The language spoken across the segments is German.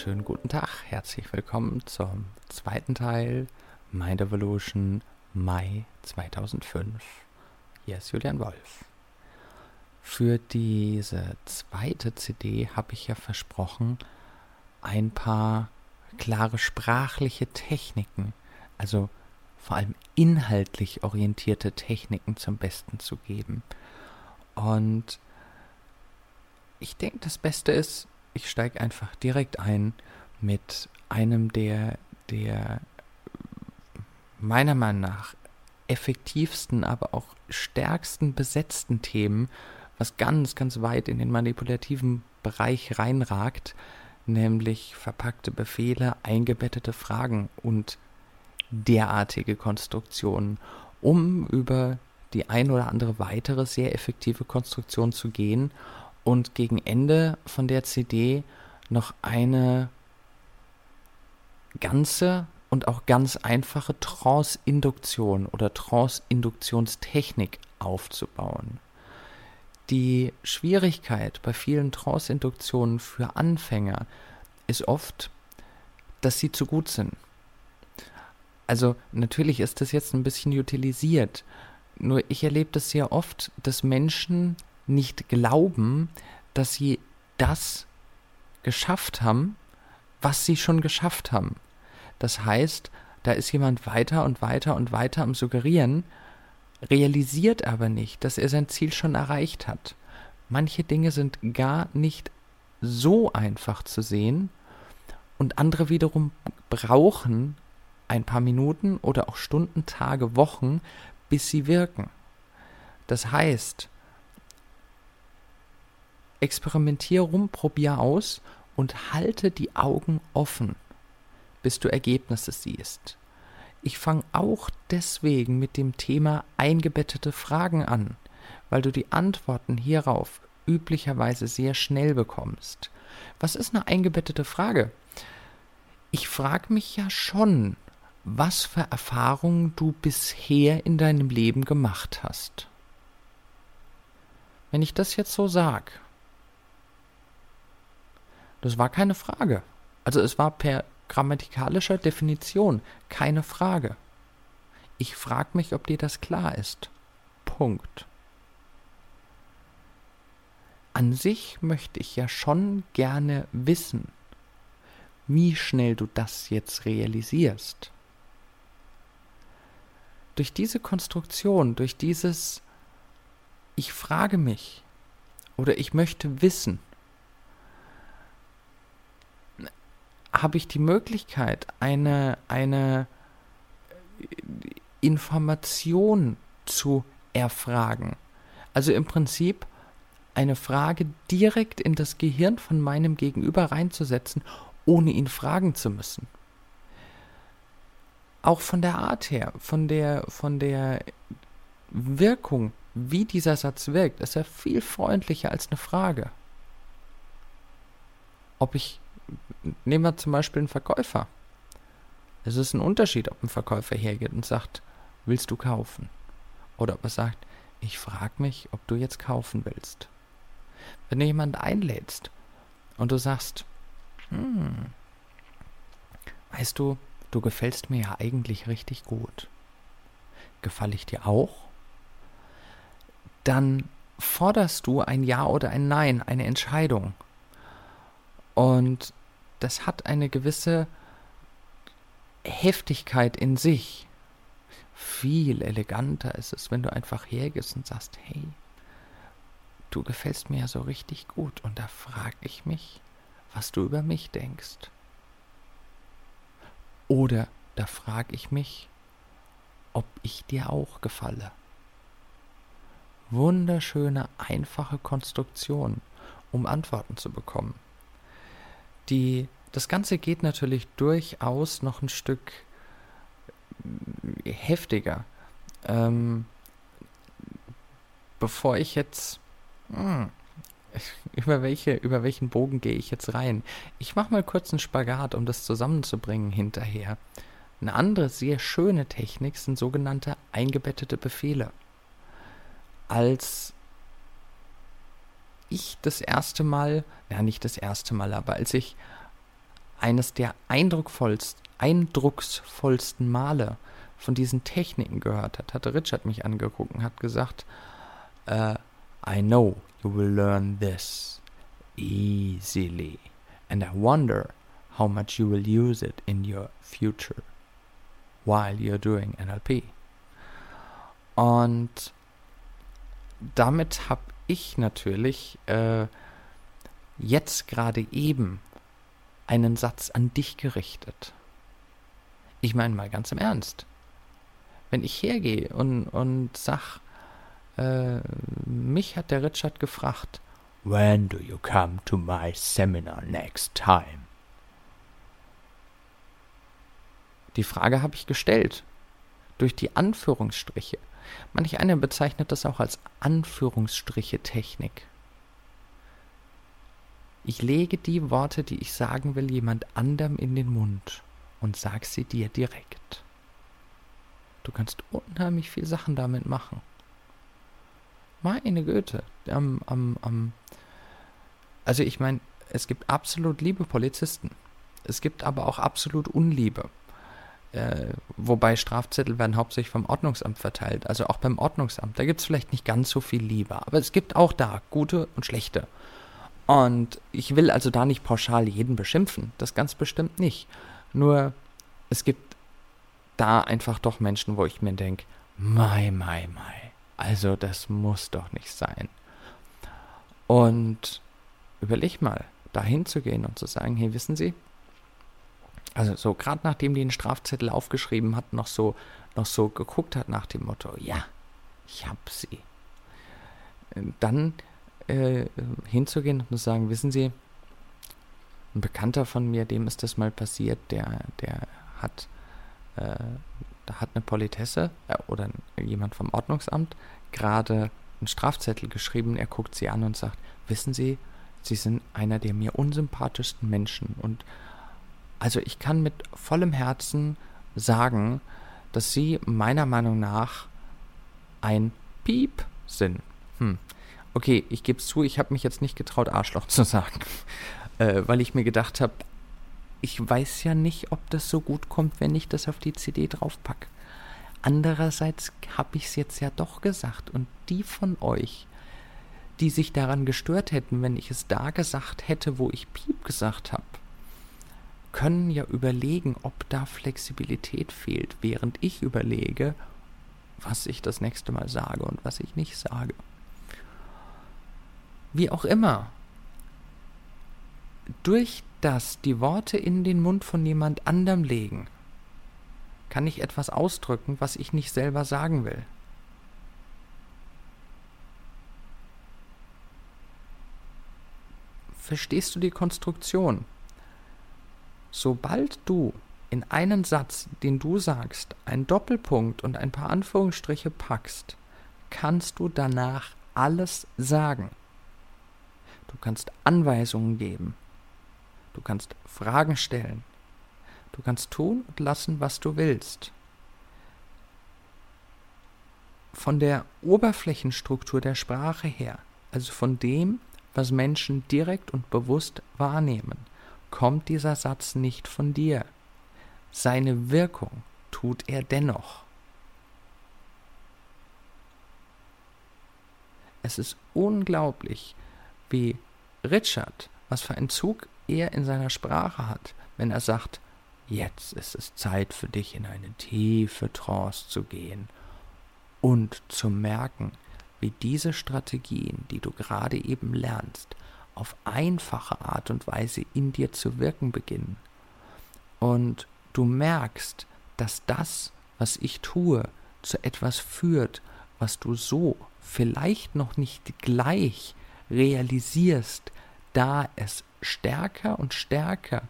Wunderschönen guten Tag. Herzlich willkommen zum zweiten Teil Mind Evolution Mai 2005. Hier ist Julian Wolf. Für diese zweite CD habe ich ja versprochen, ein paar klare sprachliche Techniken, also vor allem inhaltlich orientierte Techniken zum Besten zu geben. Und ich denke, das Beste ist, ich steige einfach direkt ein mit einem der, der meiner Meinung nach effektivsten, aber auch stärksten besetzten Themen, was ganz, ganz weit in den manipulativen Bereich reinragt, nämlich verpackte Befehle, eingebettete Fragen und derartige Konstruktionen, um über die ein oder andere weitere sehr effektive Konstruktion zu gehen und gegen Ende von der CD noch eine ganze und auch ganz einfache Trance-Induktion oder Trance-Induktionstechnik aufzubauen. Die Schwierigkeit bei vielen Trance-Induktionen für Anfänger ist oft, dass sie zu gut sind. Also natürlich ist das jetzt ein bisschen utilisiert, nur ich erlebe das sehr oft, dass Menschen nicht glauben, dass sie das geschafft haben, was sie schon geschafft haben. Das heißt, da ist jemand weiter und weiter und weiter am Suggerieren, realisiert aber nicht, dass er sein Ziel schon erreicht hat. Manche Dinge sind gar nicht so einfach zu sehen und andere wiederum brauchen ein paar Minuten oder auch Stunden, Tage, Wochen, bis sie wirken. Das heißt, experimentier rum, probier aus und halte die Augen offen, bis du Ergebnisse siehst. Ich fange auch deswegen mit dem Thema eingebettete Fragen an, weil du die Antworten hierauf üblicherweise sehr schnell bekommst. Was ist eine eingebettete Frage? Ich frage mich ja schon, was für Erfahrungen du bisher in deinem Leben gemacht hast. Wenn ich das jetzt so sag, das war keine Frage. Also es war per grammatikalischer Definition keine Frage. Ich frage mich, ob dir das klar ist. Punkt. An sich möchte ich ja schon gerne wissen, wie schnell du das jetzt realisierst. Durch diese Konstruktion, durch dieses Ich frage mich oder ich möchte wissen, habe ich die Möglichkeit, eine, eine Information zu erfragen. Also im Prinzip eine Frage direkt in das Gehirn von meinem Gegenüber reinzusetzen, ohne ihn fragen zu müssen. Auch von der Art her, von der, von der Wirkung, wie dieser Satz wirkt, ist er viel freundlicher als eine Frage. Ob ich nehmen wir zum Beispiel einen Verkäufer. Es ist ein Unterschied, ob ein Verkäufer hergeht und sagt, willst du kaufen? Oder ob er sagt, ich frage mich, ob du jetzt kaufen willst. Wenn du jemanden einlädst und du sagst, hm, weißt du, du gefällst mir ja eigentlich richtig gut. Gefalle ich dir auch? Dann forderst du ein Ja oder ein Nein, eine Entscheidung. Und das hat eine gewisse Heftigkeit in sich. Viel eleganter ist es, wenn du einfach hergehst und sagst, hey, du gefällst mir ja so richtig gut und da frage ich mich, was du über mich denkst. Oder da frage ich mich, ob ich dir auch gefalle. Wunderschöne, einfache Konstruktion, um Antworten zu bekommen. Die, das Ganze geht natürlich durchaus noch ein Stück heftiger. Ähm, bevor ich jetzt. Hm, über, welche, über welchen Bogen gehe ich jetzt rein? Ich mache mal kurz einen Spagat, um das zusammenzubringen hinterher. Eine andere sehr schöne Technik sind sogenannte eingebettete Befehle. Als ich das erste Mal, ja nicht das erste Mal, aber als ich eines der eindrucksvollsten, eindrucksvollsten Male von diesen Techniken gehört hat, hatte Richard mich angeguckt und hat gesagt, uh, I know you will learn this easily, and I wonder how much you will use it in your future while you're doing NLP. Und damit habe ich natürlich äh, jetzt gerade eben einen Satz an dich gerichtet. Ich meine mal ganz im Ernst. Wenn ich hergehe und, und sag, äh, mich hat der Richard gefragt, When do you come to my seminar next time? Die Frage habe ich gestellt. Durch die Anführungsstriche. Manch einer bezeichnet das auch als Anführungsstriche-Technik. Ich lege die Worte, die ich sagen will, jemand anderem in den Mund und sag sie dir direkt. Du kannst unheimlich viel Sachen damit machen. Meine Güte. Am, am, am also ich meine, es gibt absolut liebe Polizisten. Es gibt aber auch absolut Unliebe. Äh, wobei Strafzettel werden hauptsächlich vom Ordnungsamt verteilt. Also auch beim Ordnungsamt. Da gibt es vielleicht nicht ganz so viel Liebe. Aber es gibt auch da gute und schlechte. Und ich will also da nicht pauschal jeden beschimpfen. Das ganz bestimmt nicht. Nur es gibt da einfach doch Menschen, wo ich mir denke, mai, mai, mai. Also das muss doch nicht sein. Und überleg mal, da hinzugehen und zu sagen, hey, wissen Sie, also so gerade nachdem die den Strafzettel aufgeschrieben hat, noch so, noch so geguckt hat nach dem Motto, ja, ich hab sie. Dann äh, hinzugehen und zu sagen, wissen Sie, ein Bekannter von mir, dem ist das mal passiert, der, der hat, äh, da hat eine Politesse äh, oder jemand vom Ordnungsamt gerade einen Strafzettel geschrieben. Er guckt sie an und sagt, wissen Sie, Sie sind einer der mir unsympathischsten Menschen und also ich kann mit vollem Herzen sagen, dass sie meiner Meinung nach ein Piep sind. Hm. Okay, ich gebe zu, ich habe mich jetzt nicht getraut, Arschloch zu sagen, äh, weil ich mir gedacht habe, ich weiß ja nicht, ob das so gut kommt, wenn ich das auf die CD draufpacke. Andererseits habe ich es jetzt ja doch gesagt und die von euch, die sich daran gestört hätten, wenn ich es da gesagt hätte, wo ich Piep gesagt habe, können ja überlegen, ob da Flexibilität fehlt, während ich überlege, was ich das nächste Mal sage und was ich nicht sage. Wie auch immer, durch das die Worte in den Mund von jemand anderem legen, kann ich etwas ausdrücken, was ich nicht selber sagen will. Verstehst du die Konstruktion? Sobald du in einen Satz, den du sagst, einen Doppelpunkt und ein paar Anführungsstriche packst, kannst du danach alles sagen. Du kannst Anweisungen geben. Du kannst Fragen stellen. Du kannst tun und lassen, was du willst. Von der Oberflächenstruktur der Sprache her, also von dem, was Menschen direkt und bewusst wahrnehmen, kommt dieser Satz nicht von dir. Seine Wirkung tut er dennoch. Es ist unglaublich, wie Richard, was für einen Zug er in seiner Sprache hat, wenn er sagt, jetzt ist es Zeit für dich in eine tiefe Trance zu gehen und zu merken, wie diese Strategien, die du gerade eben lernst, auf einfache Art und Weise in dir zu wirken beginnen. Und du merkst, dass das, was ich tue, zu etwas führt, was du so vielleicht noch nicht gleich realisierst, da es stärker und stärker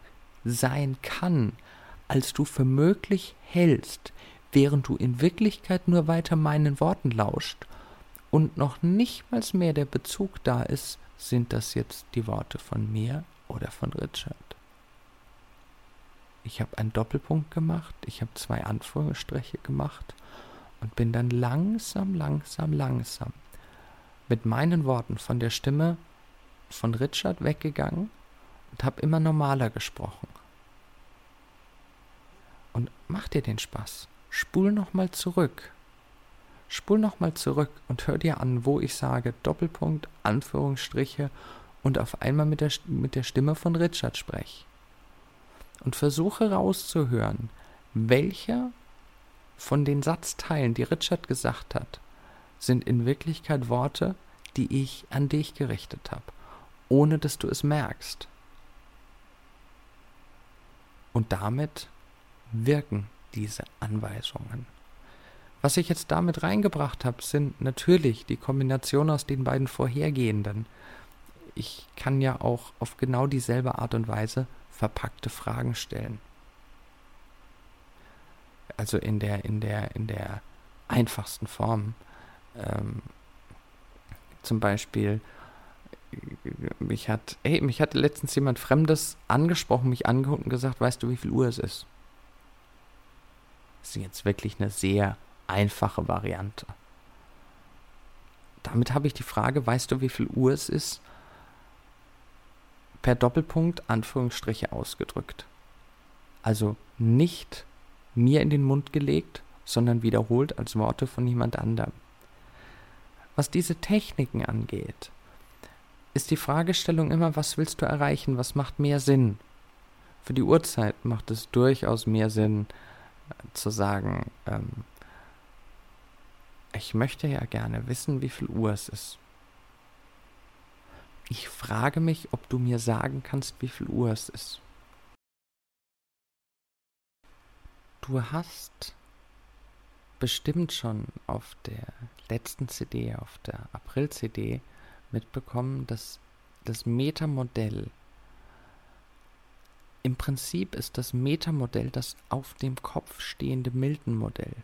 sein kann, als du für möglich hältst, während du in Wirklichkeit nur weiter meinen Worten lauscht und noch nicht mal mehr der Bezug da ist, sind das jetzt die Worte von mir oder von Richard. Ich habe einen Doppelpunkt gemacht, ich habe zwei Anführungsstriche gemacht und bin dann langsam, langsam, langsam mit meinen Worten von der Stimme von Richard weggegangen und habe immer normaler gesprochen. Und mach dir den Spaß. Spul nochmal zurück. Spul nochmal zurück und hör dir an, wo ich sage Doppelpunkt, Anführungsstriche und auf einmal mit der, mit der Stimme von Richard spreche. Und versuche rauszuhören, welcher von den Satzteilen, die Richard gesagt hat, sind in Wirklichkeit Worte, die ich an dich gerichtet habe, ohne dass du es merkst. Und damit wirken diese Anweisungen. Was ich jetzt damit reingebracht habe, sind natürlich die Kombination aus den beiden vorhergehenden. Ich kann ja auch auf genau dieselbe Art und Weise verpackte Fragen stellen. Also in der, in der, in der einfachsten Form. Ähm, zum Beispiel, mich hat, ey, mich hatte letztens jemand Fremdes angesprochen, mich angeguckt und gesagt, weißt du, wie viel Uhr es ist? Das ist jetzt wirklich eine sehr einfache Variante. Damit habe ich die Frage, weißt du, wie viel Uhr es ist? Per Doppelpunkt Anführungsstriche ausgedrückt. Also nicht mir in den Mund gelegt, sondern wiederholt als Worte von jemand anderem. Was diese Techniken angeht, ist die Fragestellung immer, was willst du erreichen, was macht mehr Sinn? Für die Uhrzeit macht es durchaus mehr Sinn äh, zu sagen, ähm, ich möchte ja gerne wissen, wie viel Uhr es ist. Ich frage mich, ob du mir sagen kannst, wie viel Uhr es ist. Du hast bestimmt schon auf der letzten CD, auf der April-CD, mitbekommen, dass das Metamodell im Prinzip ist das Metamodell das auf dem Kopf stehende Milton-Modell.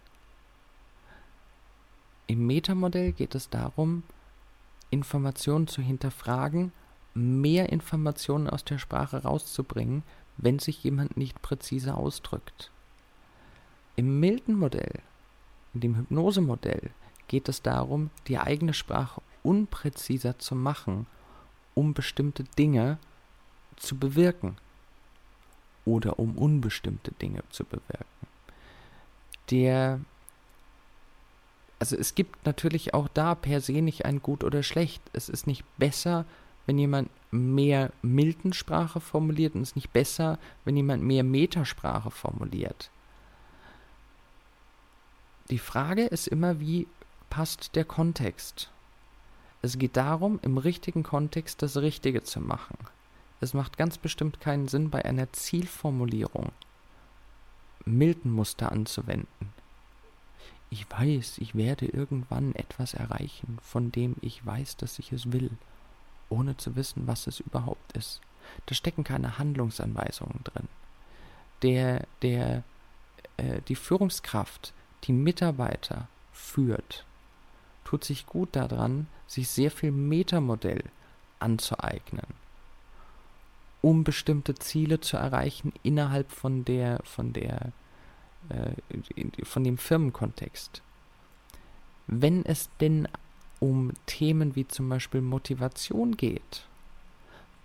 Im Metamodell geht es darum, Informationen zu hinterfragen, mehr Informationen aus der Sprache rauszubringen, wenn sich jemand nicht präzise ausdrückt. Im Milton-Modell in dem Hypnosemodell geht es darum, die eigene Sprache unpräziser zu machen, um bestimmte Dinge zu bewirken oder um unbestimmte Dinge zu bewirken. Der also es gibt natürlich auch da per se nicht ein gut oder schlecht. Es ist nicht besser, wenn jemand mehr Miltensprache formuliert und es ist nicht besser, wenn jemand mehr Metasprache formuliert. Die Frage ist immer, wie passt der Kontext? Es geht darum, im richtigen Kontext das Richtige zu machen. Es macht ganz bestimmt keinen Sinn, bei einer Zielformulierung Milton-Muster anzuwenden. Ich weiß, ich werde irgendwann etwas erreichen, von dem ich weiß, dass ich es will, ohne zu wissen, was es überhaupt ist. Da stecken keine Handlungsanweisungen drin. Der, der, äh, die Führungskraft die Mitarbeiter führt, tut sich gut daran, sich sehr viel Metamodell anzueignen, um bestimmte Ziele zu erreichen innerhalb von der, von der, äh, von dem Firmenkontext. Wenn es denn um Themen wie zum Beispiel Motivation geht,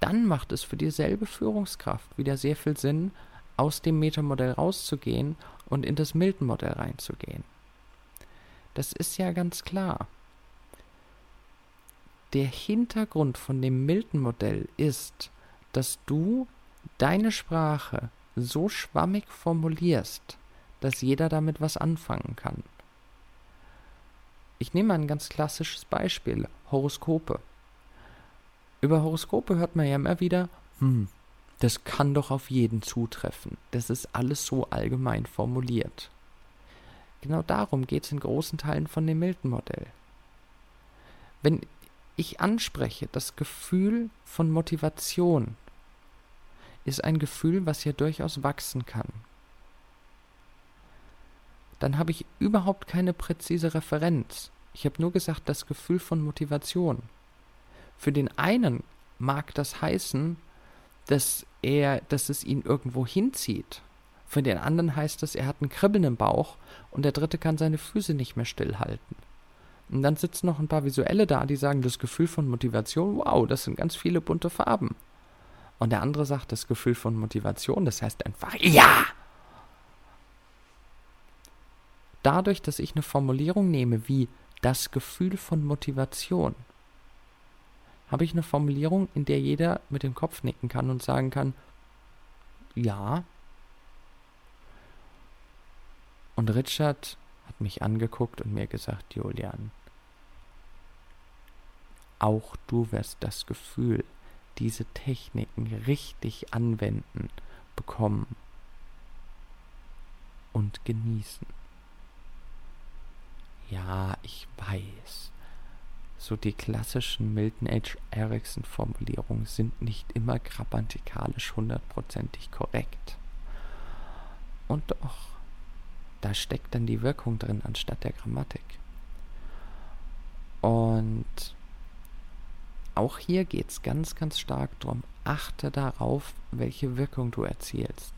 dann macht es für dieselbe Führungskraft wieder sehr viel Sinn, aus dem Metamodell rauszugehen und in das Milton-Modell reinzugehen. Das ist ja ganz klar. Der Hintergrund von dem Milton-Modell ist, dass du deine Sprache so schwammig formulierst, dass jeder damit was anfangen kann. Ich nehme ein ganz klassisches Beispiel, Horoskope. Über Horoskope hört man ja immer wieder, hm, das kann doch auf jeden zutreffen. Das ist alles so allgemein formuliert. Genau darum geht es in großen Teilen von dem Milton-Modell. Wenn ich anspreche, das Gefühl von Motivation ist ein Gefühl, was ja durchaus wachsen kann. Dann habe ich überhaupt keine präzise Referenz. Ich habe nur gesagt, das Gefühl von Motivation. Für den einen mag das heißen, dass er, dass es ihn irgendwo hinzieht. Für den anderen heißt es, er hat ein Kribbeln im Bauch und der dritte kann seine Füße nicht mehr stillhalten. Und dann sitzen noch ein paar Visuelle da, die sagen, das Gefühl von Motivation, wow, das sind ganz viele bunte Farben. Und der andere sagt, das Gefühl von Motivation, das heißt einfach, ja! Dadurch, dass ich eine Formulierung nehme wie das Gefühl von Motivation, habe ich eine Formulierung, in der jeder mit dem Kopf nicken kann und sagen kann, ja. Und Richard hat mich angeguckt und mir gesagt, Julian, auch du wirst das Gefühl, diese Techniken richtig anwenden, bekommen und genießen. Ja, ich weiß. So die klassischen Milton H. Erickson Formulierungen sind nicht immer grammatikalisch hundertprozentig korrekt. Und doch, da steckt dann die Wirkung drin anstatt der Grammatik. Und auch hier geht es ganz, ganz stark darum, achte darauf, welche Wirkung du erzielst.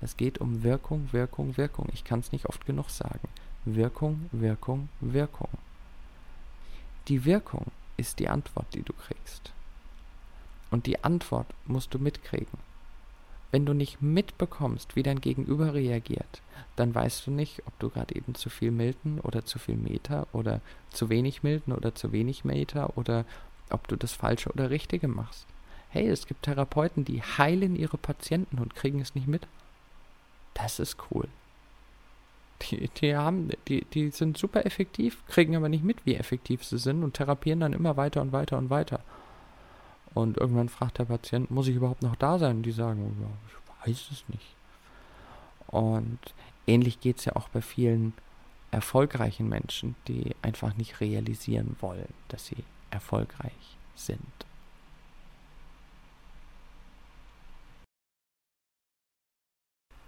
Es geht um Wirkung, Wirkung, Wirkung. Ich kann es nicht oft genug sagen. Wirkung, Wirkung, Wirkung. Die Wirkung ist die Antwort, die du kriegst. Und die Antwort musst du mitkriegen. Wenn du nicht mitbekommst, wie dein Gegenüber reagiert, dann weißt du nicht, ob du gerade eben zu viel Milton oder zu viel Meter oder zu wenig Milton oder zu wenig Meter oder ob du das Falsche oder Richtige machst. Hey, es gibt Therapeuten, die heilen ihre Patienten und kriegen es nicht mit. Das ist cool. Die, die, haben, die, die sind super effektiv, kriegen aber nicht mit, wie effektiv sie sind und therapieren dann immer weiter und weiter und weiter. Und irgendwann fragt der Patient, muss ich überhaupt noch da sein? Und die sagen, ja, ich weiß es nicht. Und ähnlich geht es ja auch bei vielen erfolgreichen Menschen, die einfach nicht realisieren wollen, dass sie erfolgreich sind.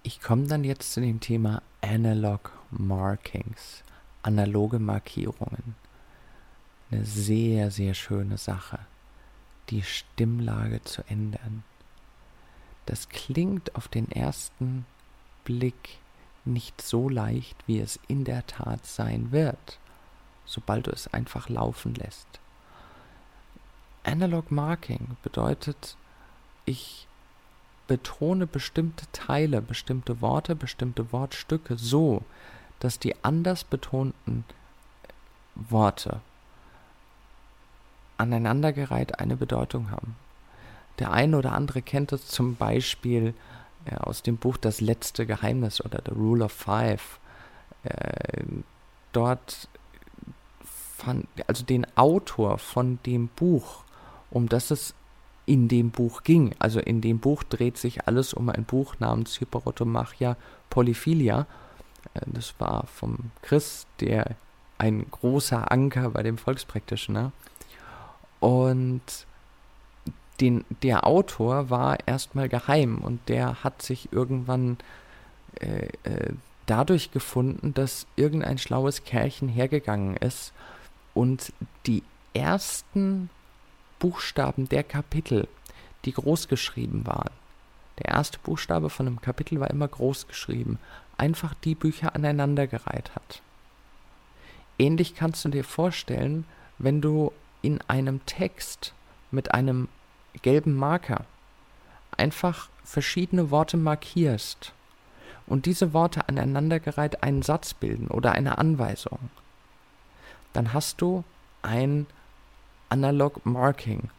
Ich komme dann jetzt zu dem Thema Analog Markings, analoge Markierungen. Eine sehr, sehr schöne Sache, die Stimmlage zu ändern. Das klingt auf den ersten Blick nicht so leicht, wie es in der Tat sein wird, sobald du es einfach laufen lässt. Analog Marking bedeutet, ich betone bestimmte Teile, bestimmte Worte, bestimmte Wortstücke so, dass die anders betonten Worte aneinandergereiht eine Bedeutung haben. Der eine oder andere kennt es zum Beispiel ja, aus dem Buch Das letzte Geheimnis oder The Rule of Five. Äh, dort fand, also den Autor von dem Buch um das es in dem Buch ging. Also in dem Buch dreht sich alles um ein Buch namens Hyperotomachia Polyphilia. Äh, das war vom Chris, der ein großer Anker bei dem Volkspraktischen. Und den, der Autor war erstmal geheim und der hat sich irgendwann äh, äh, dadurch gefunden, dass irgendein schlaues Kerlchen hergegangen ist und die ersten Buchstaben der Kapitel, die groß geschrieben waren. Der erste Buchstabe von einem Kapitel war immer groß geschrieben, einfach die Bücher aneinandergereiht hat. Ähnlich kannst du dir vorstellen, wenn du in einem Text mit einem gelben Marker einfach verschiedene Worte markierst und diese Worte aneinandergereiht einen Satz bilden oder eine Anweisung, dann hast du ein Analog Marking.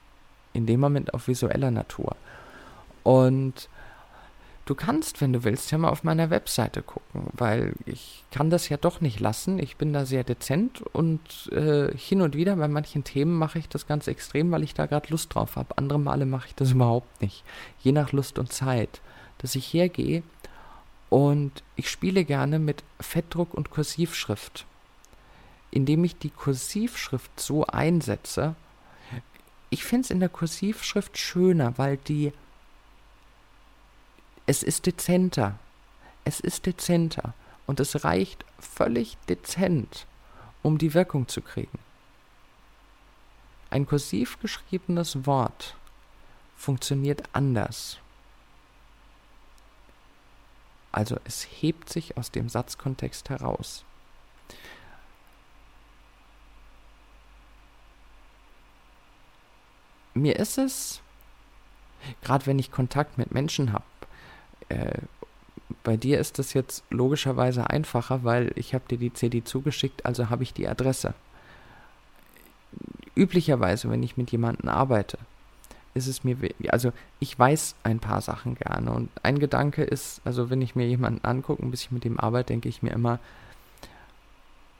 In dem Moment auf visueller Natur. Und du kannst, wenn du willst, ja mal auf meiner Webseite gucken, weil ich kann das ja doch nicht lassen. Ich bin da sehr dezent und äh, hin und wieder bei manchen Themen mache ich das ganz extrem, weil ich da gerade Lust drauf habe. Andere Male mache ich das überhaupt nicht. Je nach Lust und Zeit. Dass ich hergehe und ich spiele gerne mit Fettdruck und Kursivschrift indem ich die Kursivschrift so einsetze. Ich finde es in der Kursivschrift schöner, weil die. Es ist dezenter. Es ist dezenter. Und es reicht völlig dezent, um die Wirkung zu kriegen. Ein kursiv geschriebenes Wort funktioniert anders. Also es hebt sich aus dem Satzkontext heraus. Mir ist es, gerade wenn ich Kontakt mit Menschen habe, äh, bei dir ist das jetzt logischerweise einfacher, weil ich habe dir die CD zugeschickt, also habe ich die Adresse. Üblicherweise, wenn ich mit jemandem arbeite, ist es mir, also ich weiß ein paar Sachen gerne und ein Gedanke ist, also wenn ich mir jemanden angucke, bis ich mit dem arbeite, denke ich mir immer,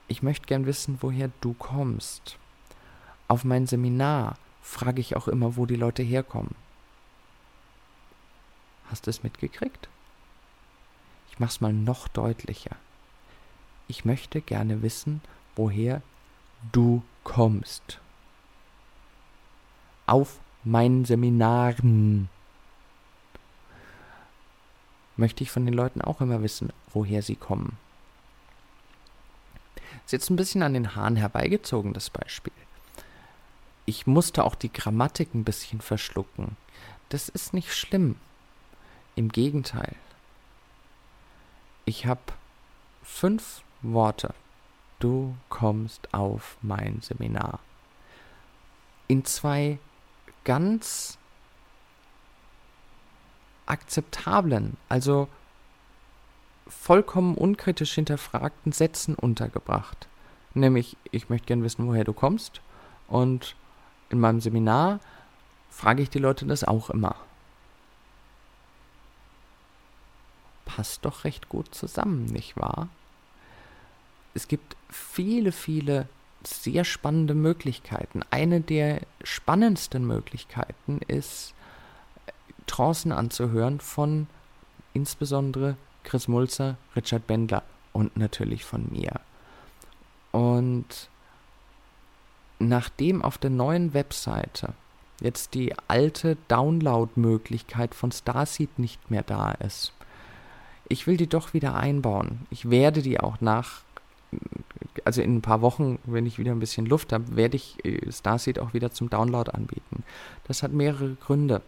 ich möchte gern wissen, woher du kommst. Auf mein Seminar frage ich auch immer, wo die Leute herkommen. Hast du es mitgekriegt? Ich mach's mal noch deutlicher. Ich möchte gerne wissen, woher du kommst. Auf meinen Seminaren möchte ich von den Leuten auch immer wissen, woher sie kommen. Ist jetzt ein bisschen an den Haaren herbeigezogen, das Beispiel. Ich musste auch die Grammatik ein bisschen verschlucken. Das ist nicht schlimm. Im Gegenteil. Ich habe fünf Worte. Du kommst auf mein Seminar. In zwei ganz akzeptablen, also vollkommen unkritisch hinterfragten Sätzen untergebracht. Nämlich, ich möchte gern wissen, woher du kommst. Und in meinem Seminar frage ich die Leute das auch immer. Passt doch recht gut zusammen, nicht wahr? Es gibt viele, viele sehr spannende Möglichkeiten. Eine der spannendsten Möglichkeiten ist, Trancen anzuhören von insbesondere Chris Mulzer, Richard Bendler und natürlich von mir. Und nachdem auf der neuen Webseite jetzt die alte Download-Möglichkeit von Starseed nicht mehr da ist, ich will die doch wieder einbauen. Ich werde die auch nach, also in ein paar Wochen, wenn ich wieder ein bisschen Luft habe, werde ich äh, Starseed auch wieder zum Download anbieten. Das hat mehrere Gründe.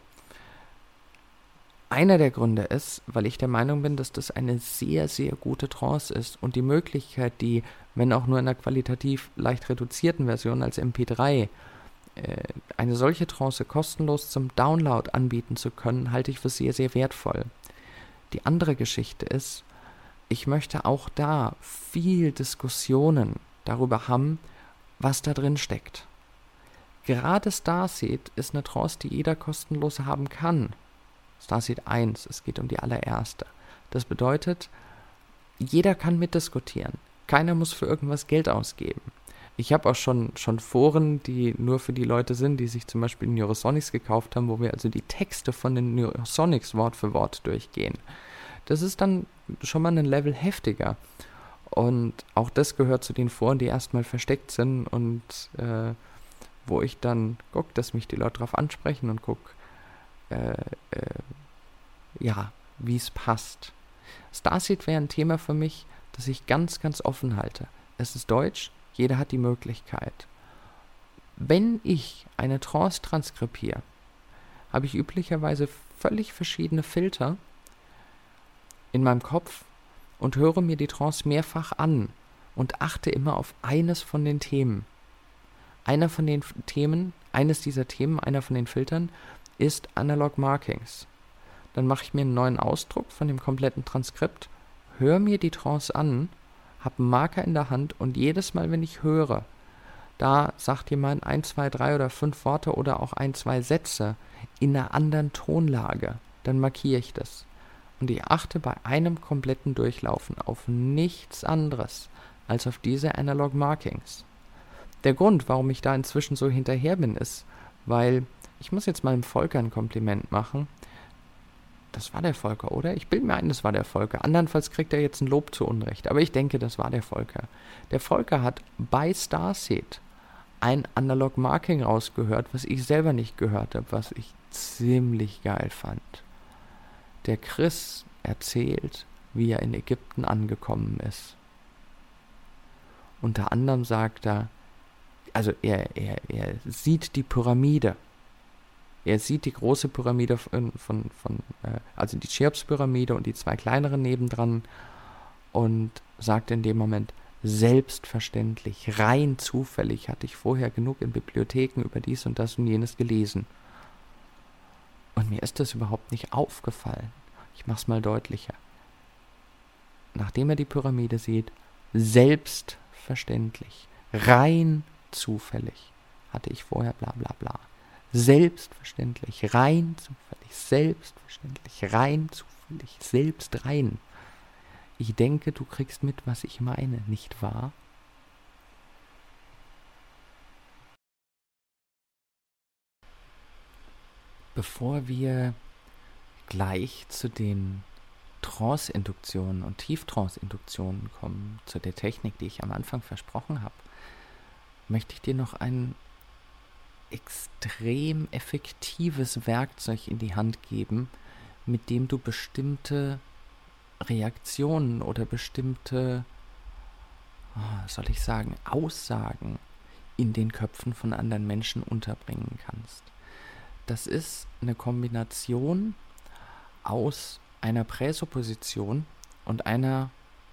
Einer der Gründe ist, weil ich der Meinung bin, dass das eine sehr, sehr gute Trance ist und die Möglichkeit, die, wenn auch nur in einer qualitativ leicht reduzierten Version als MP3, äh, eine solche Trance kostenlos zum Download anbieten zu können, halte ich für sehr, sehr wertvoll. Die andere Geschichte ist, ich möchte auch da viel Diskussionen darüber haben, was da drin steckt. Gerade Starseed ist eine Trance, die jeder kostenlos haben kann. Starseed 1, es geht um die allererste. Das bedeutet, jeder kann mitdiskutieren. Keiner muss für irgendwas Geld ausgeben. Ich habe auch schon, schon Foren, die nur für die Leute sind, die sich zum Beispiel Neurosonics gekauft haben, wo wir also die Texte von den Neurosonics Wort für Wort durchgehen. Das ist dann schon mal ein Level heftiger. Und auch das gehört zu den Foren, die erstmal versteckt sind und äh, wo ich dann gucke, dass mich die Leute darauf ansprechen und gucke, äh, äh, ja, wie es passt. Starseed wäre ein Thema für mich, das ich ganz, ganz offen halte. Es ist Deutsch, jeder hat die Möglichkeit. Wenn ich eine Trance transkribiere, habe ich üblicherweise völlig verschiedene Filter in meinem Kopf und höre mir die Trance mehrfach an und achte immer auf eines von den Themen. Einer von den Themen, eines dieser Themen, einer von den Filtern ist Analog Markings. Dann mache ich mir einen neuen Ausdruck von dem kompletten Transkript, höre mir die Trance an, habe einen Marker in der Hand und jedes Mal, wenn ich höre, da sagt jemand ein, zwei, drei oder fünf Worte oder auch ein, zwei Sätze in einer anderen Tonlage, dann markiere ich das. Und ich achte bei einem kompletten Durchlaufen auf nichts anderes als auf diese Analog Markings. Der Grund, warum ich da inzwischen so hinterher bin, ist, weil ich muss jetzt mal dem Volker ein Kompliment machen. Das war der Volker, oder? Ich bilde mir ein, das war der Volker. Andernfalls kriegt er jetzt ein Lob zu Unrecht. Aber ich denke, das war der Volker. Der Volker hat bei Starseed ein Analog Marking rausgehört, was ich selber nicht gehört habe, was ich ziemlich geil fand. Der Chris erzählt, wie er in Ägypten angekommen ist. Unter anderem sagt er, also er, er, er sieht die Pyramide er sieht die große Pyramide von, von, von äh, also die Cheops-Pyramide und die zwei kleineren nebendran und sagt in dem Moment, selbstverständlich, rein zufällig hatte ich vorher genug in Bibliotheken über dies und das und jenes gelesen. Und mir ist das überhaupt nicht aufgefallen. Ich mach's mal deutlicher. Nachdem er die Pyramide sieht, selbstverständlich, rein zufällig, hatte ich vorher bla bla bla. Selbstverständlich, rein zufällig, selbstverständlich, rein zufällig, selbst rein. Ich denke, du kriegst mit, was ich meine, nicht wahr? Bevor wir gleich zu den Trance-Induktionen und Tieftrance-Induktionen kommen, zu der Technik, die ich am Anfang versprochen habe, möchte ich dir noch ein extrem effektives Werkzeug in die Hand geben, mit dem du bestimmte Reaktionen oder bestimmte, oh, soll ich sagen, Aussagen in den Köpfen von anderen Menschen unterbringen kannst. Das ist eine Kombination aus einer Präsupposition und einer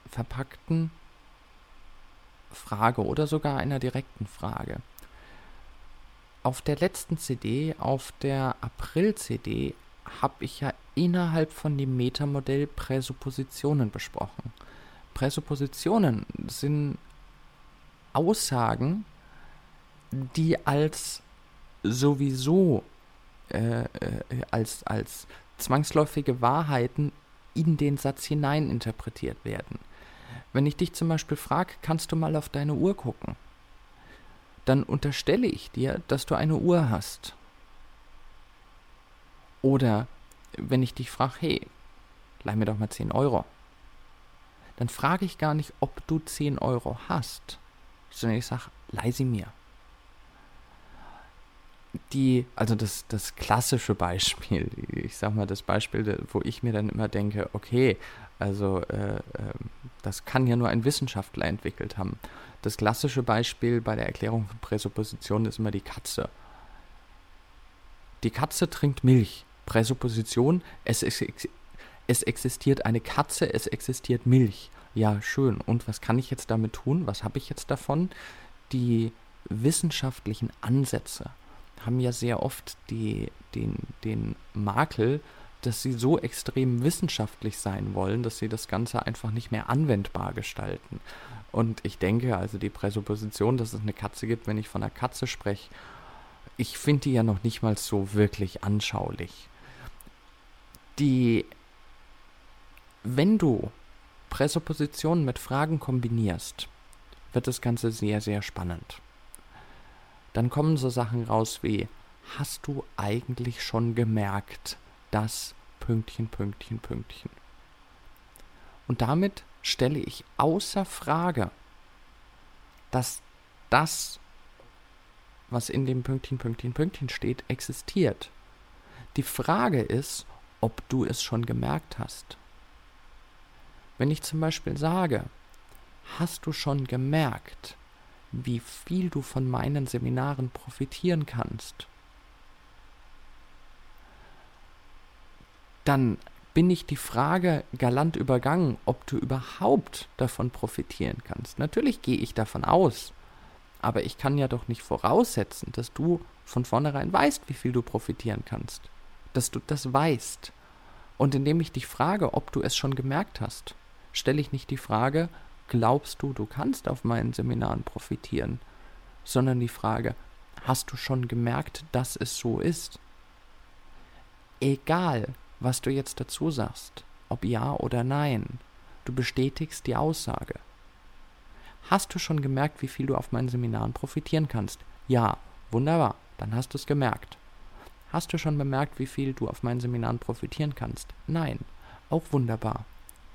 verpackten Frage oder sogar einer direkten Frage. Auf der letzten CD, auf der April-CD, habe ich ja innerhalb von dem Metamodell Präsuppositionen besprochen. Präsuppositionen sind Aussagen, die als sowieso äh, äh, als, als zwangsläufige Wahrheiten in den Satz hinein interpretiert werden. Wenn ich dich zum Beispiel frage, kannst du mal auf deine Uhr gucken? Dann unterstelle ich dir, dass du eine Uhr hast. Oder wenn ich dich frage, hey, leih mir doch mal 10 Euro. Dann frage ich gar nicht, ob du 10 Euro hast, sondern ich sage, leih sie mir die, also das, das klassische Beispiel, ich sag mal das Beispiel, wo ich mir dann immer denke, okay, also äh, äh, das kann ja nur ein Wissenschaftler entwickelt haben. Das klassische Beispiel bei der Erklärung von Präsuppositionen ist immer die Katze. Die Katze trinkt Milch. Präsupposition, es, es, es existiert eine Katze, es existiert Milch. Ja, schön. Und was kann ich jetzt damit tun? Was habe ich jetzt davon? Die wissenschaftlichen Ansätze haben ja sehr oft die, den, den Makel, dass sie so extrem wissenschaftlich sein wollen, dass sie das Ganze einfach nicht mehr anwendbar gestalten. Und ich denke, also die Präsupposition, dass es eine Katze gibt, wenn ich von einer Katze spreche, ich finde die ja noch nicht mal so wirklich anschaulich. Die, wenn du Präsuppositionen mit Fragen kombinierst, wird das Ganze sehr, sehr spannend dann kommen so Sachen raus wie, hast du eigentlich schon gemerkt, dass Pünktchen, Pünktchen, Pünktchen. Und damit stelle ich außer Frage, dass das, was in dem Pünktchen, Pünktchen, Pünktchen steht, existiert. Die Frage ist, ob du es schon gemerkt hast. Wenn ich zum Beispiel sage, hast du schon gemerkt, wie viel du von meinen Seminaren profitieren kannst, dann bin ich die Frage galant übergangen, ob du überhaupt davon profitieren kannst. Natürlich gehe ich davon aus, aber ich kann ja doch nicht voraussetzen, dass du von vornherein weißt, wie viel du profitieren kannst, dass du das weißt. Und indem ich dich frage, ob du es schon gemerkt hast, stelle ich nicht die Frage, glaubst du, du kannst auf meinen Seminaren profitieren, sondern die Frage, hast du schon gemerkt, dass es so ist? Egal, was du jetzt dazu sagst, ob ja oder nein, du bestätigst die Aussage. Hast du schon gemerkt, wie viel du auf meinen Seminaren profitieren kannst? Ja, wunderbar, dann hast du es gemerkt. Hast du schon bemerkt, wie viel du auf meinen Seminaren profitieren kannst? Nein, auch wunderbar.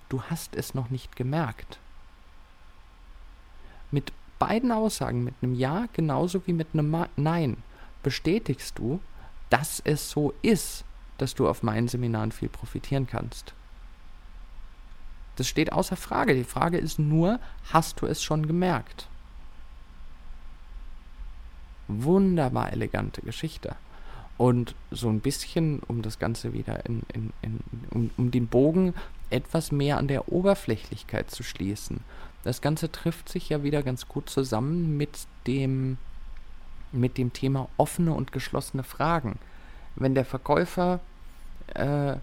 Du hast es noch nicht gemerkt. Mit beiden Aussagen, mit einem Ja genauso wie mit einem Nein, bestätigst du, dass es so ist, dass du auf meinen Seminaren viel profitieren kannst. Das steht außer Frage. Die Frage ist nur, hast du es schon gemerkt? Wunderbar elegante Geschichte. Und so ein bisschen, um das Ganze wieder in, in, in um, um den Bogen etwas mehr an der Oberflächlichkeit zu schließen das Ganze trifft sich ja wieder ganz gut zusammen mit dem, mit dem Thema offene und geschlossene Fragen. Wenn der Verkäufer äh,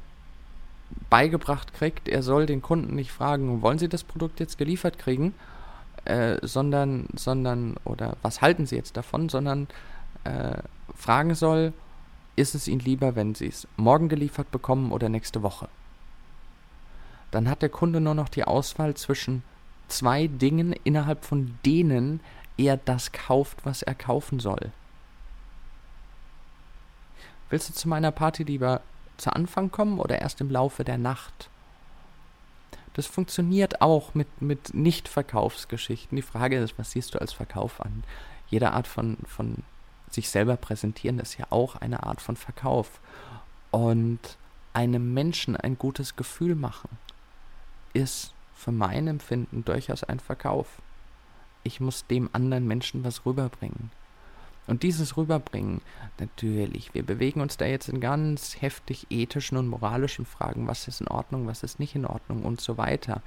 beigebracht kriegt, er soll den Kunden nicht fragen, wollen Sie das Produkt jetzt geliefert kriegen, äh, sondern, sondern, oder was halten Sie jetzt davon, sondern äh, fragen soll, ist es Ihnen lieber, wenn Sie es morgen geliefert bekommen oder nächste Woche? Dann hat der Kunde nur noch die Auswahl zwischen zwei Dingen, innerhalb von denen er das kauft, was er kaufen soll. Willst du zu meiner Party lieber zu Anfang kommen oder erst im Laufe der Nacht? Das funktioniert auch mit, mit Nicht-Verkaufsgeschichten. Die Frage ist, was siehst du als Verkauf an? Jede Art von, von sich selber präsentieren ist ja auch eine Art von Verkauf. Und einem Menschen ein gutes Gefühl machen ist für mein Empfinden durchaus ein Verkauf. Ich muss dem anderen Menschen was rüberbringen. Und dieses Rüberbringen, natürlich, wir bewegen uns da jetzt in ganz heftig ethischen und moralischen Fragen, was ist in Ordnung, was ist nicht in Ordnung und so weiter.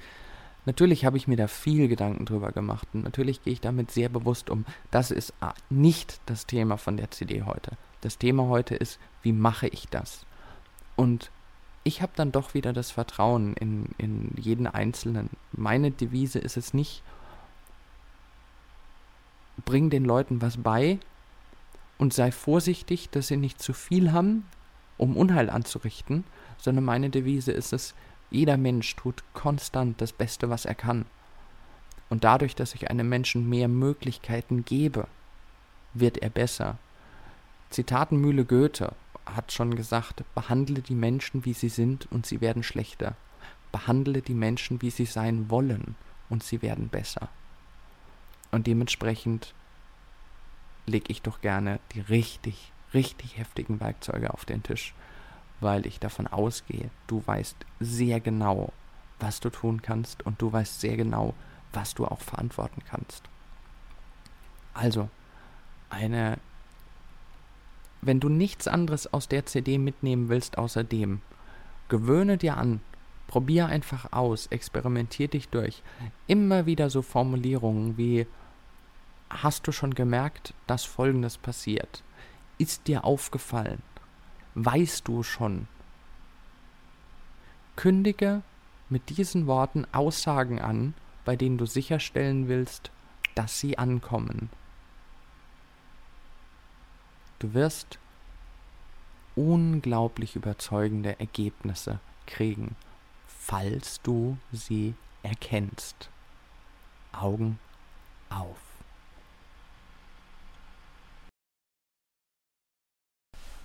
Natürlich habe ich mir da viel Gedanken drüber gemacht und natürlich gehe ich damit sehr bewusst um. Das ist ah, nicht das Thema von der CD heute. Das Thema heute ist, wie mache ich das? Und ich habe dann doch wieder das Vertrauen in, in jeden Einzelnen. Meine Devise ist es nicht, bring den Leuten was bei und sei vorsichtig, dass sie nicht zu viel haben, um Unheil anzurichten, sondern meine Devise ist es, jeder Mensch tut konstant das Beste, was er kann. Und dadurch, dass ich einem Menschen mehr Möglichkeiten gebe, wird er besser. Zitatenmühle Goethe hat schon gesagt, behandle die Menschen, wie sie sind, und sie werden schlechter. Behandle die Menschen, wie sie sein wollen, und sie werden besser. Und dementsprechend lege ich doch gerne die richtig, richtig heftigen Werkzeuge auf den Tisch, weil ich davon ausgehe, du weißt sehr genau, was du tun kannst und du weißt sehr genau, was du auch verantworten kannst. Also, eine wenn du nichts anderes aus der CD mitnehmen willst außer dem, gewöhne dir an, probier einfach aus, experimentier dich durch. Immer wieder so Formulierungen wie Hast du schon gemerkt, dass Folgendes passiert? Ist dir aufgefallen? Weißt du schon? Kündige mit diesen Worten Aussagen an, bei denen du sicherstellen willst, dass sie ankommen. Du wirst unglaublich überzeugende Ergebnisse kriegen, falls du sie erkennst. Augen auf.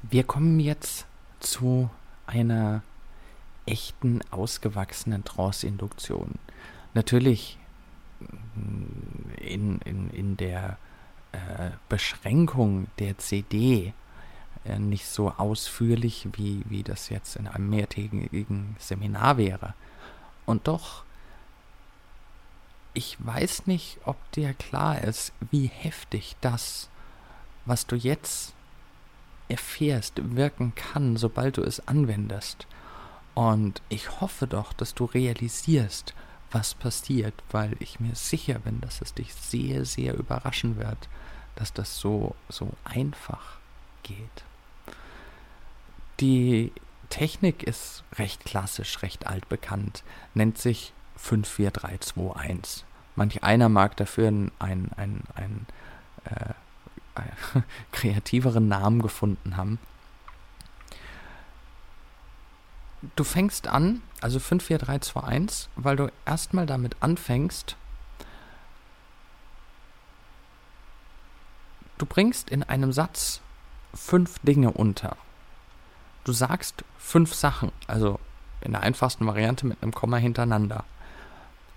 Wir kommen jetzt zu einer echten, ausgewachsenen Trance-Induktion. Natürlich in, in, in der äh, Beschränkung der CD äh, nicht so ausführlich, wie, wie das jetzt in einem mehrtägigen Seminar wäre. Und doch, ich weiß nicht, ob dir klar ist, wie heftig das, was du jetzt erfährst, wirken kann, sobald du es anwendest. Und ich hoffe doch, dass du realisierst, was passiert, weil ich mir sicher bin, dass es dich sehr, sehr überraschen wird, dass das so, so einfach geht. Die Technik ist recht klassisch, recht altbekannt, nennt sich 54321. Manch einer mag dafür einen, einen, einen, einen äh, kreativeren Namen gefunden haben. Du fängst an, also 54321, weil du erstmal damit anfängst, du bringst in einem Satz fünf Dinge unter. Du sagst fünf Sachen, also in der einfachsten Variante mit einem Komma hintereinander.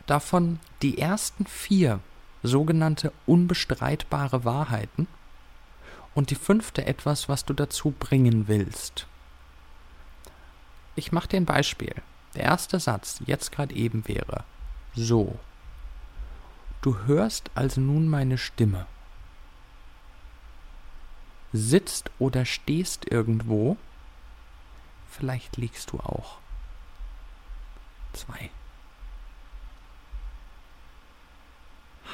Davon die ersten vier sogenannte unbestreitbare Wahrheiten und die fünfte etwas, was du dazu bringen willst. Ich mache dir ein Beispiel. Der erste Satz, jetzt gerade eben wäre so. Du hörst also nun meine Stimme. Sitzt oder stehst irgendwo, vielleicht liegst du auch. Zwei.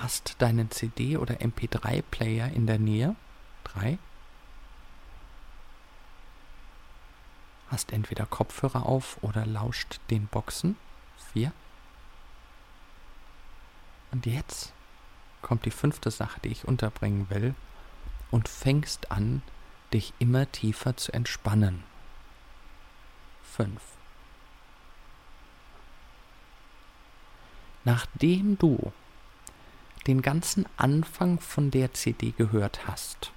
Hast deinen CD- oder MP3-Player in der Nähe? Drei. hast entweder Kopfhörer auf oder lauscht den Boxen. Vier. Und jetzt kommt die fünfte Sache, die ich unterbringen will, und fängst an, dich immer tiefer zu entspannen. Fünf. Nachdem du den ganzen Anfang von der CD gehört hast,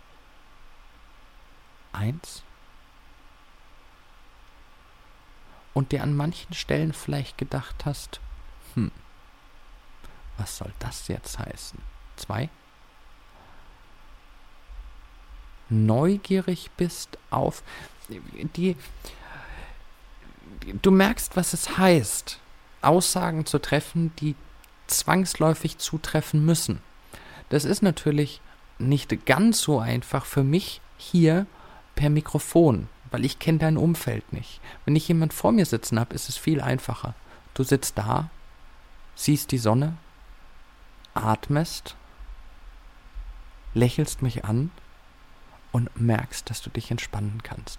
eins, und dir an manchen Stellen vielleicht gedacht hast, hm, was soll das jetzt heißen? Zwei, neugierig bist auf die, du merkst, was es heißt, Aussagen zu treffen, die zwangsläufig zutreffen müssen. Das ist natürlich nicht ganz so einfach für mich hier per Mikrofon, weil ich kenne dein Umfeld nicht. Wenn ich jemand vor mir sitzen habe, ist es viel einfacher. Du sitzt da, siehst die Sonne, atmest, lächelst mich an und merkst, dass du dich entspannen kannst.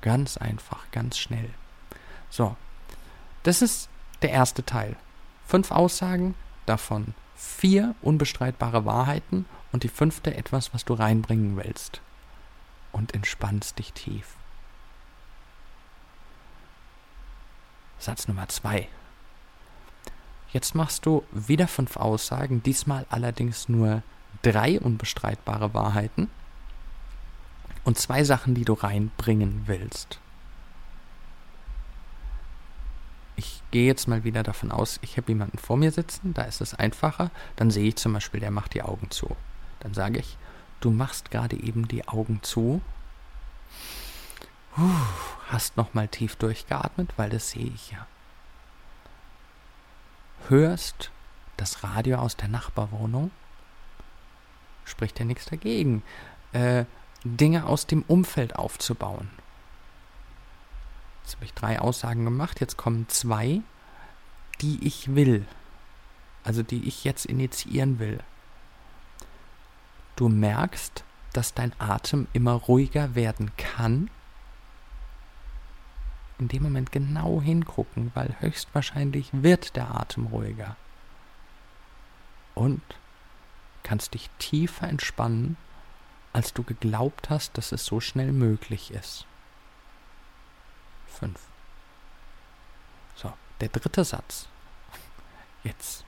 Ganz einfach, ganz schnell. So, das ist der erste Teil. Fünf Aussagen, davon vier unbestreitbare Wahrheiten und die fünfte etwas, was du reinbringen willst. Und entspannst dich tief. Satz Nummer zwei. Jetzt machst du wieder fünf Aussagen, diesmal allerdings nur drei unbestreitbare Wahrheiten und zwei Sachen, die du reinbringen willst. Ich gehe jetzt mal wieder davon aus, ich habe jemanden vor mir sitzen, da ist es einfacher. Dann sehe ich zum Beispiel, der macht die Augen zu. Dann sage ich, du machst gerade eben die Augen zu. Hast nochmal tief durchgeatmet, weil das sehe ich ja. Hörst das Radio aus der Nachbarwohnung spricht ja nichts dagegen, äh, Dinge aus dem Umfeld aufzubauen. Jetzt habe ich drei Aussagen gemacht, jetzt kommen zwei, die ich will, also die ich jetzt initiieren will. Du merkst, dass dein Atem immer ruhiger werden kann. In dem Moment genau hingucken, weil höchstwahrscheinlich wird der Atem ruhiger. Und kannst dich tiefer entspannen, als du geglaubt hast, dass es so schnell möglich ist. 5. So, der dritte Satz. Jetzt.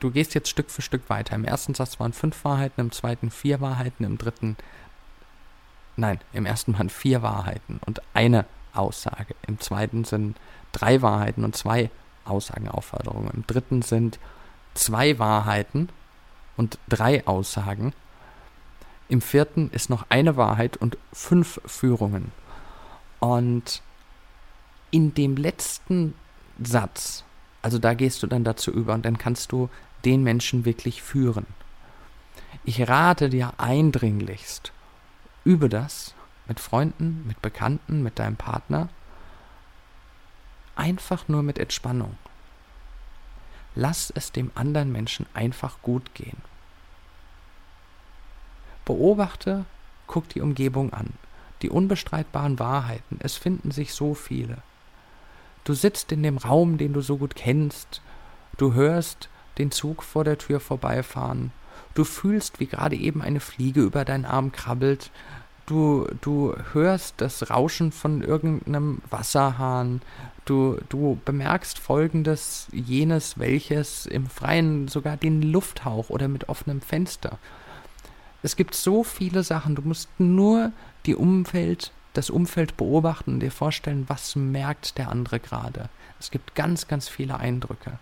Du gehst jetzt Stück für Stück weiter. Im ersten Satz waren fünf Wahrheiten, im zweiten vier Wahrheiten, im dritten. Nein, im ersten waren vier Wahrheiten und eine Aussage. Im zweiten sind drei Wahrheiten und zwei Aussagenaufforderungen. Im dritten sind zwei Wahrheiten und drei Aussagen. Im vierten ist noch eine Wahrheit und fünf Führungen. Und in dem letzten Satz, also da gehst du dann dazu über und dann kannst du den Menschen wirklich führen. Ich rate dir eindringlichst, übe das mit Freunden, mit Bekannten, mit deinem Partner, einfach nur mit Entspannung. Lass es dem anderen Menschen einfach gut gehen. Beobachte, guck die Umgebung an, die unbestreitbaren Wahrheiten, es finden sich so viele. Du sitzt in dem Raum, den du so gut kennst, du hörst den Zug vor der Tür vorbeifahren, du fühlst, wie gerade eben eine Fliege über deinen Arm krabbelt, du, du hörst das Rauschen von irgendeinem Wasserhahn, du, du bemerkst folgendes, jenes, welches im Freien sogar den Lufthauch oder mit offenem Fenster. Es gibt so viele Sachen, du musst nur die Umfeld, das Umfeld beobachten und dir vorstellen, was merkt der andere gerade. Es gibt ganz, ganz viele Eindrücke.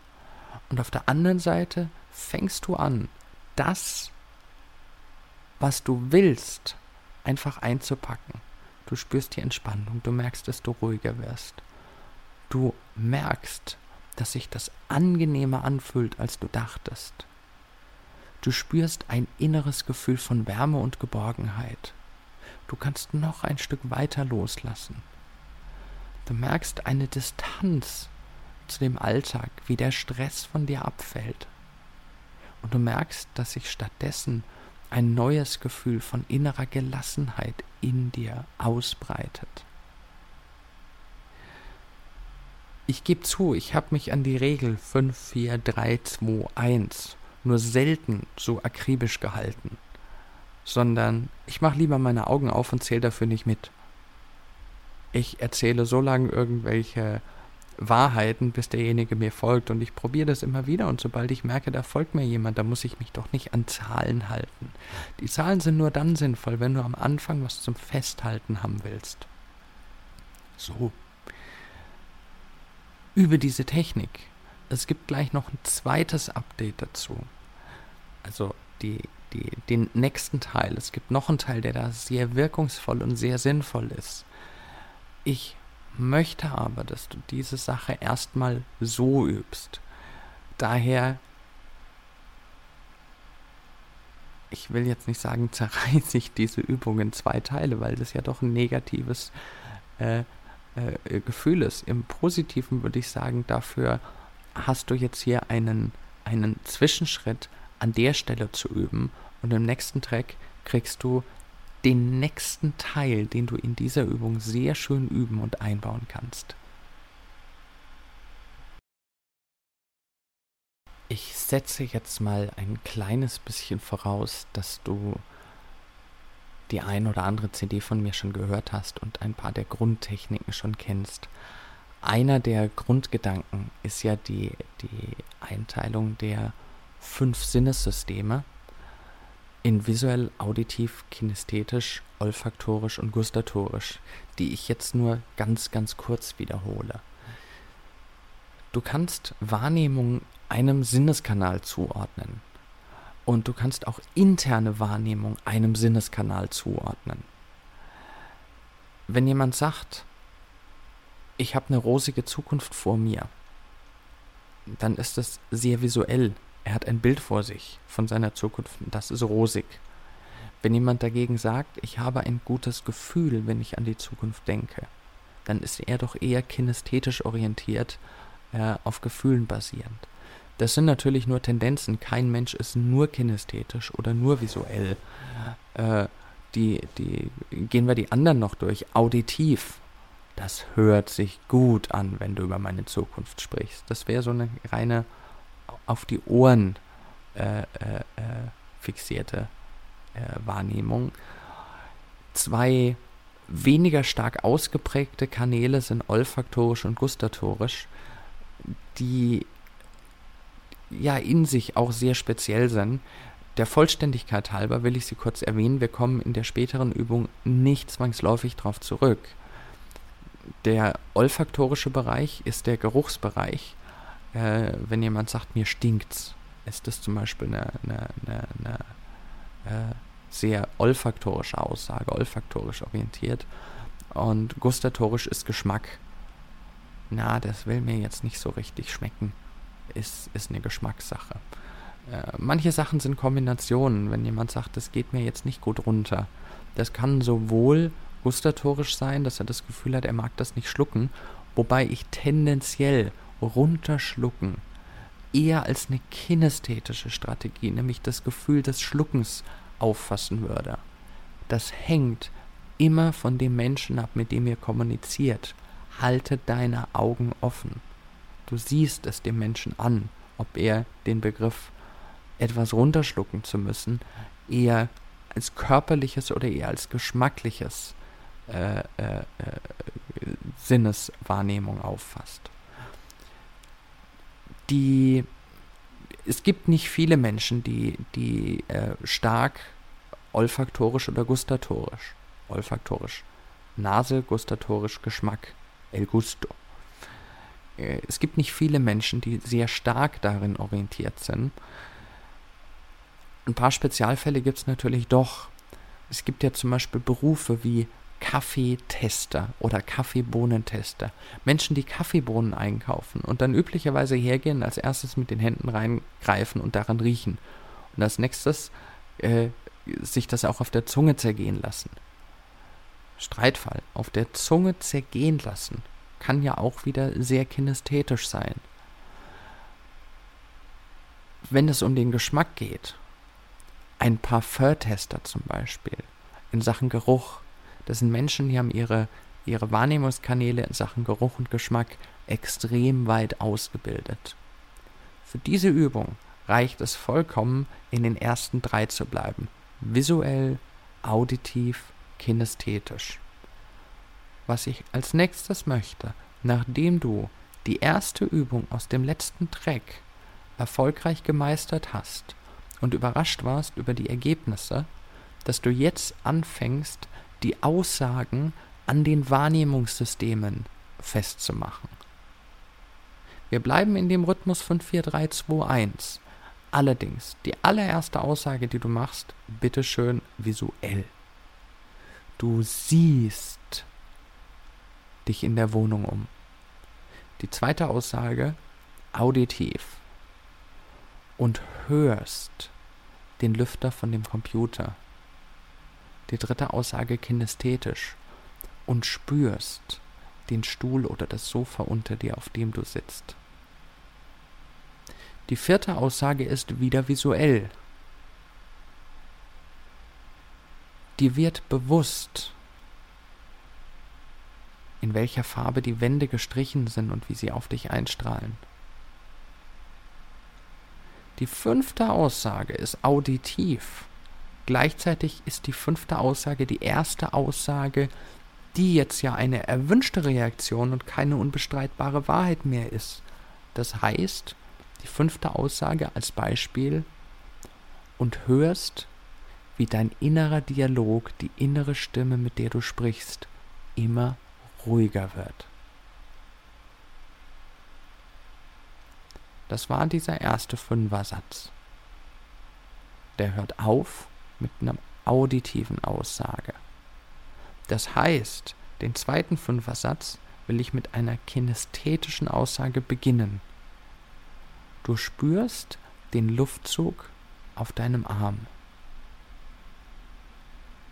Und auf der anderen Seite fängst du an, das, was du willst, einfach einzupacken. Du spürst die Entspannung, du merkst, dass du ruhiger wirst. Du merkst, dass sich das angenehmer anfühlt, als du dachtest. Du spürst ein inneres Gefühl von Wärme und Geborgenheit. Du kannst noch ein Stück weiter loslassen. Du merkst eine Distanz zu dem Alltag, wie der Stress von dir abfällt. Und du merkst, dass sich stattdessen ein neues Gefühl von innerer Gelassenheit in dir ausbreitet. Ich gebe zu, ich habe mich an die Regel 5, 4, 3, 2, 1 nur selten so akribisch gehalten, sondern ich mache lieber meine Augen auf und zähle dafür nicht mit. Ich erzähle so lange irgendwelche Wahrheiten, bis derjenige mir folgt und ich probiere das immer wieder und sobald ich merke, da folgt mir jemand, da muss ich mich doch nicht an Zahlen halten. Die Zahlen sind nur dann sinnvoll, wenn du am Anfang was zum Festhalten haben willst. So. Über diese Technik. Es gibt gleich noch ein zweites Update dazu. Also die, die, den nächsten Teil. Es gibt noch einen Teil, der da sehr wirkungsvoll und sehr sinnvoll ist. Ich möchte aber, dass du diese Sache erstmal so übst. Daher, ich will jetzt nicht sagen, zerreiße ich diese Übung in zwei Teile, weil das ja doch ein negatives äh, äh, Gefühl ist. Im Positiven würde ich sagen, dafür hast du jetzt hier einen, einen Zwischenschritt an der Stelle zu üben und im nächsten Track kriegst du den nächsten Teil, den du in dieser Übung sehr schön üben und einbauen kannst. Ich setze jetzt mal ein kleines bisschen voraus, dass du die ein oder andere CD von mir schon gehört hast und ein paar der Grundtechniken schon kennst. Einer der Grundgedanken ist ja die, die Einteilung der fünf Sinnessysteme in visuell, auditiv, kinesthetisch, olfaktorisch und gustatorisch, die ich jetzt nur ganz, ganz kurz wiederhole. Du kannst Wahrnehmung einem Sinneskanal zuordnen. Und du kannst auch interne Wahrnehmung einem Sinneskanal zuordnen. Wenn jemand sagt, ich habe eine rosige Zukunft vor mir, dann ist es sehr visuell er hat ein Bild vor sich von seiner Zukunft und das ist rosig. Wenn jemand dagegen sagt, ich habe ein gutes Gefühl, wenn ich an die Zukunft denke, dann ist er doch eher kinesthetisch orientiert, äh, auf Gefühlen basierend. Das sind natürlich nur Tendenzen. Kein Mensch ist nur kinesthetisch oder nur visuell. Äh, die, die, gehen wir die anderen noch durch. Auditiv. Das hört sich gut an, wenn du über meine Zukunft sprichst. Das wäre so eine reine auf die Ohren äh, äh, äh, fixierte äh, Wahrnehmung. Zwei weniger stark ausgeprägte Kanäle sind olfaktorisch und gustatorisch, die ja in sich auch sehr speziell sind. Der Vollständigkeit halber will ich sie kurz erwähnen. Wir kommen in der späteren Übung nicht zwangsläufig darauf zurück. Der olfaktorische Bereich ist der Geruchsbereich äh, wenn jemand sagt, mir stinkt's, ist das zum Beispiel eine, eine, eine, eine äh, sehr olfaktorische Aussage, olfaktorisch orientiert. Und gustatorisch ist Geschmack. Na, das will mir jetzt nicht so richtig schmecken. Ist, ist eine Geschmackssache. Äh, manche Sachen sind Kombinationen. Wenn jemand sagt, das geht mir jetzt nicht gut runter, das kann sowohl gustatorisch sein, dass er das Gefühl hat, er mag das nicht schlucken, wobei ich tendenziell runterschlucken eher als eine kinästhetische Strategie, nämlich das Gefühl des Schluckens auffassen würde. Das hängt immer von dem Menschen ab, mit dem ihr kommuniziert. Halte deine Augen offen. Du siehst es dem Menschen an, ob er den Begriff etwas runterschlucken zu müssen eher als körperliches oder eher als geschmackliches äh, äh, äh, Sinneswahrnehmung auffasst die es gibt nicht viele Menschen, die, die äh, stark olfaktorisch oder gustatorisch, olfaktorisch, Nase, gustatorisch, Geschmack, el gusto. Äh, es gibt nicht viele Menschen, die sehr stark darin orientiert sind. Ein paar Spezialfälle gibt es natürlich doch. Es gibt ja zum Beispiel Berufe wie Kaffeetester oder Kaffeebohnentester. Menschen, die Kaffeebohnen einkaufen und dann üblicherweise hergehen, als erstes mit den Händen reingreifen und daran riechen. Und als nächstes äh, sich das auch auf der Zunge zergehen lassen. Streitfall. Auf der Zunge zergehen lassen kann ja auch wieder sehr kinesthetisch sein. Wenn es um den Geschmack geht, Ein Parfumtester zum Beispiel in Sachen Geruch. Das sind Menschen, die haben ihre, ihre Wahrnehmungskanäle in Sachen Geruch und Geschmack extrem weit ausgebildet. Für diese Übung reicht es vollkommen, in den ersten drei zu bleiben. Visuell, auditiv, kinästhetisch. Was ich als nächstes möchte, nachdem du die erste Übung aus dem letzten Track erfolgreich gemeistert hast und überrascht warst über die Ergebnisse, dass du jetzt anfängst, die Aussagen an den Wahrnehmungssystemen festzumachen. Wir bleiben in dem Rhythmus von 4, 3, 2, 1. Allerdings, die allererste Aussage, die du machst, bitteschön visuell. Du siehst dich in der Wohnung um. Die zweite Aussage, auditiv. Und hörst den Lüfter von dem Computer. Die dritte Aussage, kinästhetisch. Und spürst den Stuhl oder das Sofa unter dir, auf dem du sitzt. Die vierte Aussage ist wieder visuell. Dir wird bewusst, in welcher Farbe die Wände gestrichen sind und wie sie auf dich einstrahlen. Die fünfte Aussage ist auditiv. Gleichzeitig ist die fünfte Aussage die erste Aussage, die jetzt ja eine erwünschte Reaktion und keine unbestreitbare Wahrheit mehr ist. Das heißt, die fünfte Aussage als Beispiel und hörst, wie dein innerer Dialog, die innere Stimme, mit der du sprichst, immer ruhiger wird. Das war dieser erste Fünfersatz. Der hört auf mit einer auditiven Aussage. Das heißt, den zweiten Fünfersatz will ich mit einer kinästhetischen Aussage beginnen. Du spürst den Luftzug auf deinem Arm.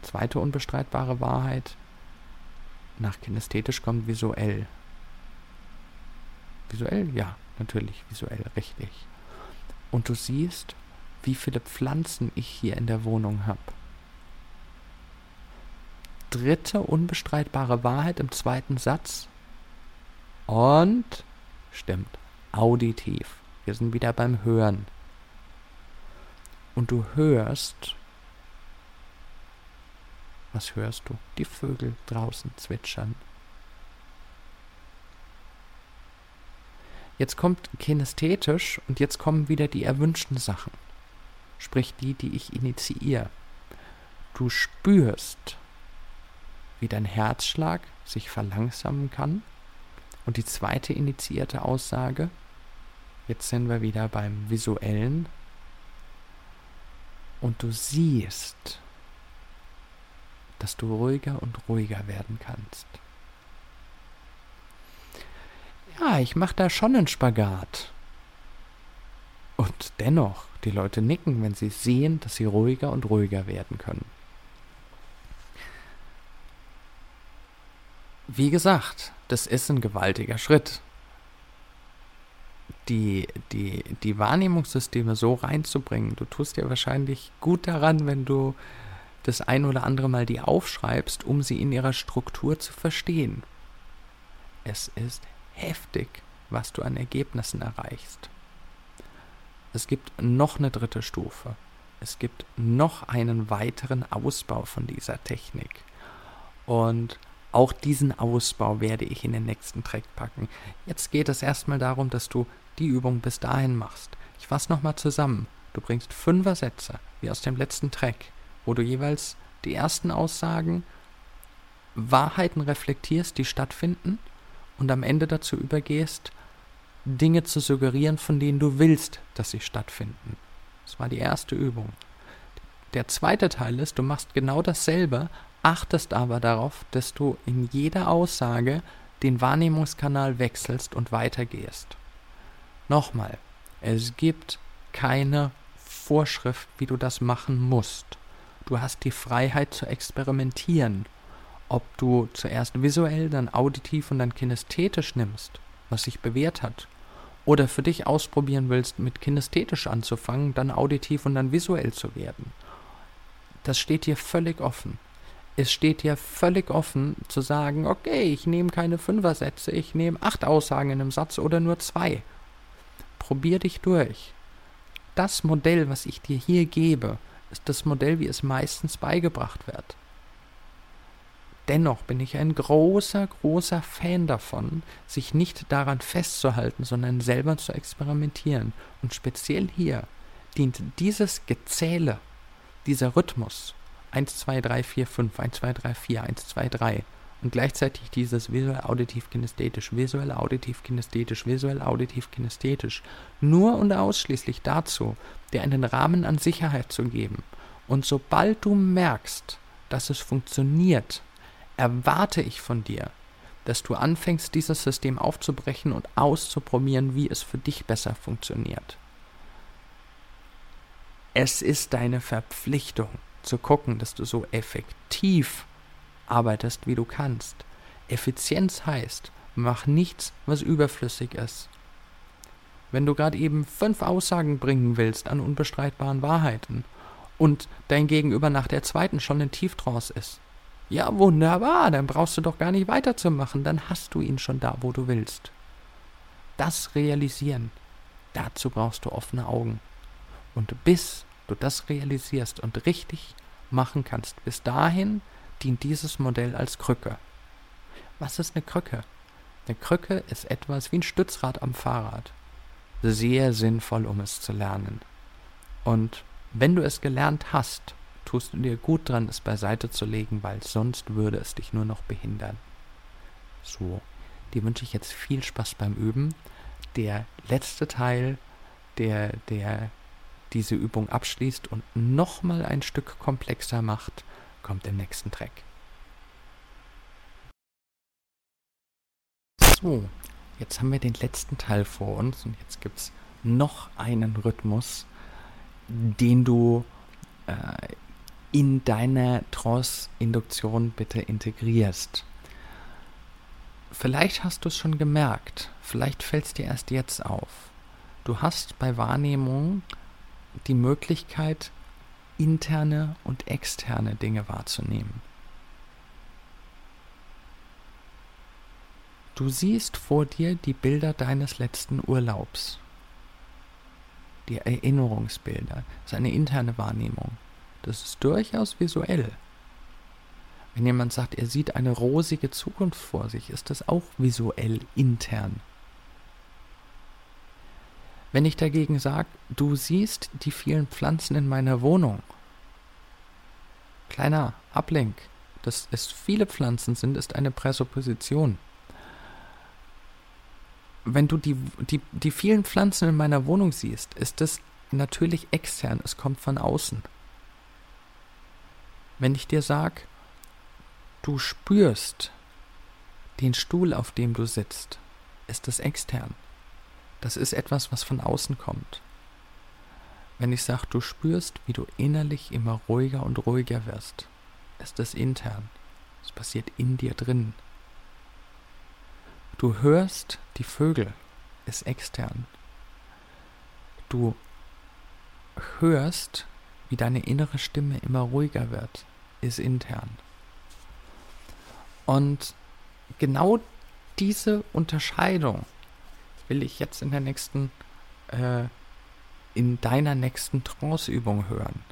Zweite unbestreitbare Wahrheit. Nach kinästhetisch kommt visuell. Visuell? Ja, natürlich visuell, richtig. Und du siehst, wie viele Pflanzen ich hier in der Wohnung habe. Dritte unbestreitbare Wahrheit im zweiten Satz. Und stimmt, auditiv. Wir sind wieder beim Hören. Und du hörst. Was hörst du? Die Vögel draußen zwitschern. Jetzt kommt kinästhetisch und jetzt kommen wieder die erwünschten Sachen. Sprich die, die ich initiiere. Du spürst, wie dein Herzschlag sich verlangsamen kann. Und die zweite initiierte Aussage, Jetzt sind wir wieder beim visuellen. Und du siehst, dass du ruhiger und ruhiger werden kannst. Ja, ich mache da schon einen Spagat. Und dennoch, die Leute nicken, wenn sie sehen, dass sie ruhiger und ruhiger werden können. Wie gesagt, das ist ein gewaltiger Schritt die, die, die Wahrnehmungssysteme so reinzubringen. Du tust dir wahrscheinlich gut daran, wenn du das ein oder andere Mal die aufschreibst, um sie in ihrer Struktur zu verstehen. Es ist heftig, was du an Ergebnissen erreichst. Es gibt noch eine dritte Stufe. Es gibt noch einen weiteren Ausbau von dieser Technik. Und auch diesen Ausbau werde ich in den nächsten Track packen. Jetzt geht es erstmal darum, dass du die Übung bis dahin machst. Ich fasse nochmal zusammen. Du bringst fünfer Sätze, wie aus dem letzten Track, wo du jeweils die ersten Aussagen, Wahrheiten reflektierst, die stattfinden, und am Ende dazu übergehst, Dinge zu suggerieren, von denen du willst, dass sie stattfinden. Das war die erste Übung. Der zweite Teil ist, du machst genau dasselbe, achtest aber darauf, dass du in jeder Aussage den Wahrnehmungskanal wechselst und weitergehst. Nochmal, es gibt keine Vorschrift, wie du das machen musst. Du hast die Freiheit zu experimentieren. Ob du zuerst visuell, dann auditiv und dann kinästhetisch nimmst, was sich bewährt hat, oder für dich ausprobieren willst, mit kinästhetisch anzufangen, dann auditiv und dann visuell zu werden. Das steht dir völlig offen. Es steht dir völlig offen zu sagen, okay, ich nehme keine Fünfersätze, ich nehme acht Aussagen in einem Satz oder nur zwei. Probier dich durch. Das Modell, was ich dir hier gebe, ist das Modell, wie es meistens beigebracht wird. Dennoch bin ich ein großer, großer Fan davon, sich nicht daran festzuhalten, sondern selber zu experimentieren. Und speziell hier dient dieses Gezähle, dieser Rhythmus 1, 2, 3, 4, 5, 1, 2, 3, 4, 1, 2, 3 und gleichzeitig dieses visuell, auditiv, kinesthetisch, visuell, auditiv, kinesthetisch, visuell, auditiv, kinesthetisch nur und ausschließlich dazu, dir einen Rahmen an Sicherheit zu geben. Und sobald du merkst, dass es funktioniert, erwarte ich von dir, dass du anfängst, dieses System aufzubrechen und auszuprobieren, wie es für dich besser funktioniert. Es ist deine Verpflichtung zu gucken, dass du so effektiv arbeitest, wie du kannst. Effizienz heißt, mach nichts, was überflüssig ist. Wenn du gerade eben fünf Aussagen bringen willst an unbestreitbaren Wahrheiten und dein Gegenüber nach der zweiten schon in Tieftrance ist, ja, wunderbar, dann brauchst du doch gar nicht weiterzumachen, dann hast du ihn schon da, wo du willst. Das realisieren, dazu brauchst du offene Augen. Und bis du das realisierst und richtig machen kannst, bis dahin dient dieses Modell als Krücke. Was ist eine Krücke? Eine Krücke ist etwas wie ein Stützrad am Fahrrad. Sehr sinnvoll, um es zu lernen. Und wenn du es gelernt hast, tust du dir gut dran, es beiseite zu legen, weil sonst würde es dich nur noch behindern. So, dir wünsche ich jetzt viel Spaß beim Üben. Der letzte Teil, der, der diese Übung abschließt und nochmal ein Stück komplexer macht, kommt im nächsten Track. So, jetzt haben wir den letzten Teil vor uns und jetzt gibt es noch einen Rhythmus, den du äh, in deine Trance-Induktion bitte integrierst. Vielleicht hast du es schon gemerkt, vielleicht fällt es dir erst jetzt auf. Du hast bei Wahrnehmung die Möglichkeit, interne und externe Dinge wahrzunehmen. Du siehst vor dir die Bilder deines letzten Urlaubs, die Erinnerungsbilder. Das ist eine interne Wahrnehmung. Das ist durchaus visuell. Wenn jemand sagt, er sieht eine rosige Zukunft vor sich, ist das auch visuell intern. Wenn ich dagegen sage, du siehst die vielen Pflanzen in meiner Wohnung, kleiner Ablenk, dass es viele Pflanzen sind, ist eine Präsupposition. Wenn du die, die, die vielen Pflanzen in meiner Wohnung siehst, ist das natürlich extern, es kommt von außen. Wenn ich dir sage, du spürst den Stuhl, auf dem du sitzt, ist das extern. Das ist etwas, was von außen kommt. Wenn ich sage, du spürst, wie du innerlich immer ruhiger und ruhiger wirst, ist das intern. Es passiert in dir drin. Du hörst die Vögel, ist extern. Du hörst, wie deine innere Stimme immer ruhiger wird, ist intern. Und genau diese Unterscheidung will ich jetzt in der nächsten, äh, in deiner nächsten Trance-Übung hören.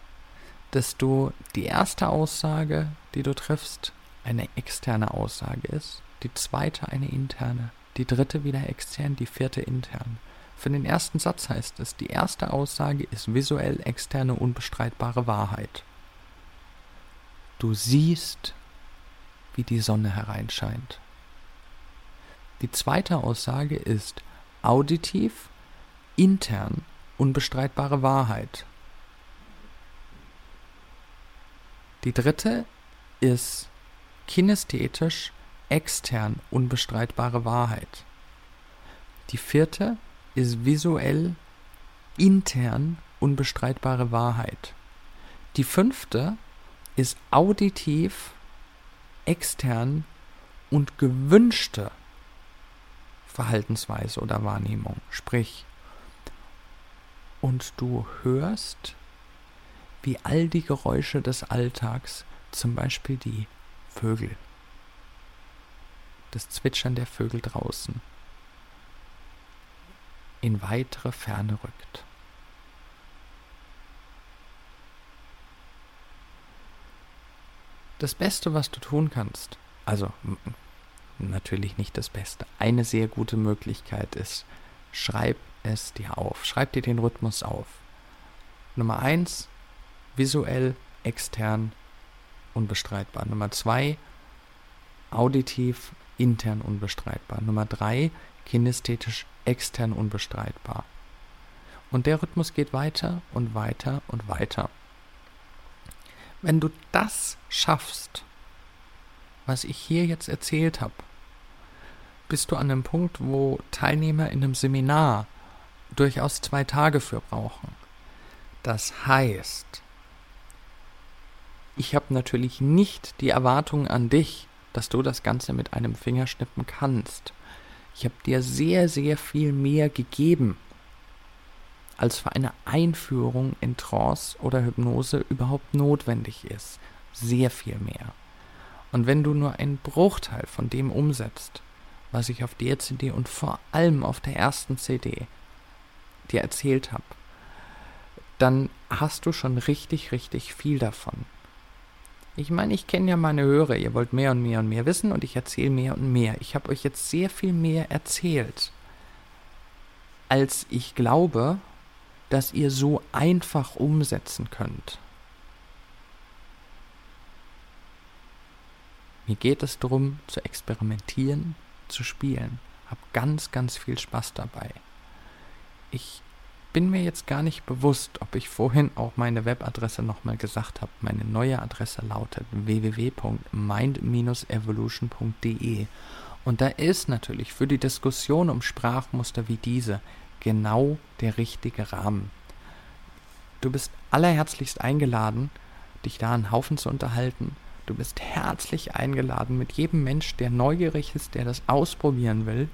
Dass du die erste Aussage, die du triffst, eine externe Aussage ist, die zweite eine interne, die dritte wieder extern, die vierte intern. Für den ersten Satz heißt es, die erste Aussage ist visuell externe unbestreitbare Wahrheit. Du siehst, wie die Sonne hereinscheint. Die zweite Aussage ist auditiv, intern unbestreitbare Wahrheit. Die dritte ist kinästhetisch extern unbestreitbare Wahrheit. Die vierte ist visuell intern unbestreitbare Wahrheit. Die fünfte ist auditiv, extern und gewünschte Verhaltensweise oder Wahrnehmung. Sprich, und du hörst, wie all die Geräusche des Alltags, zum Beispiel die Vögel, das Zwitschern der Vögel draußen, in weitere Ferne rückt. Das Beste, was du tun kannst, also natürlich nicht das Beste, eine sehr gute Möglichkeit ist, schreib es dir auf. Schreib dir den Rhythmus auf. Nummer eins, visuell, extern, unbestreitbar. Nummer zwei, auditiv, intern unbestreitbar. Nummer drei, kinästhetisch, extern unbestreitbar. Und der Rhythmus geht weiter und weiter und weiter. Wenn du das schaffst, was ich hier jetzt erzählt habe, bist du an einem Punkt, wo Teilnehmer in einem Seminar durchaus zwei Tage für brauchen. Das heißt, ich habe natürlich nicht die Erwartung an dich, dass du das Ganze mit einem Fingerschnippen kannst. Ich habe dir sehr, sehr viel mehr gegeben, als für eine Einführung in Trance oder Hypnose überhaupt notwendig ist. Sehr viel mehr. Und wenn du nur einen Bruchteil von dem umsetzt, was ich auf der CD und vor allem auf der ersten CD dir erzählt habe, dann hast du schon richtig, richtig viel davon. Ich meine, ich kenne ja meine Hörer, ihr wollt mehr und mehr und mehr wissen und ich erzähle mehr und mehr. Ich habe euch jetzt sehr viel mehr erzählt, als ich glaube, dass ihr so einfach umsetzen könnt. Mir geht es darum, zu experimentieren, zu spielen. Hab ganz, ganz viel Spaß dabei. Ich bin mir jetzt gar nicht bewusst, ob ich vorhin auch meine Webadresse nochmal gesagt habe. Meine neue Adresse lautet www.mind-evolution.de. Und da ist natürlich für die Diskussion um Sprachmuster wie diese genau der richtige Rahmen. Du bist allerherzlichst eingeladen, dich da einen Haufen zu unterhalten. Du bist herzlich eingeladen, mit jedem Mensch, der neugierig ist, der das ausprobieren will,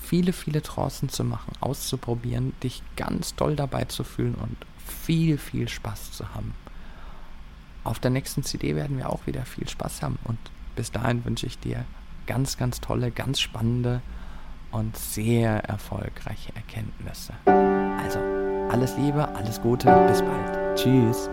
viele, viele Trancen zu machen, auszuprobieren, dich ganz doll dabei zu fühlen und viel, viel Spaß zu haben. Auf der nächsten CD werden wir auch wieder viel Spaß haben und bis dahin wünsche ich dir ganz, ganz tolle, ganz spannende und sehr erfolgreiche Erkenntnisse. Also, alles Liebe, alles Gute, bis bald. Tschüss.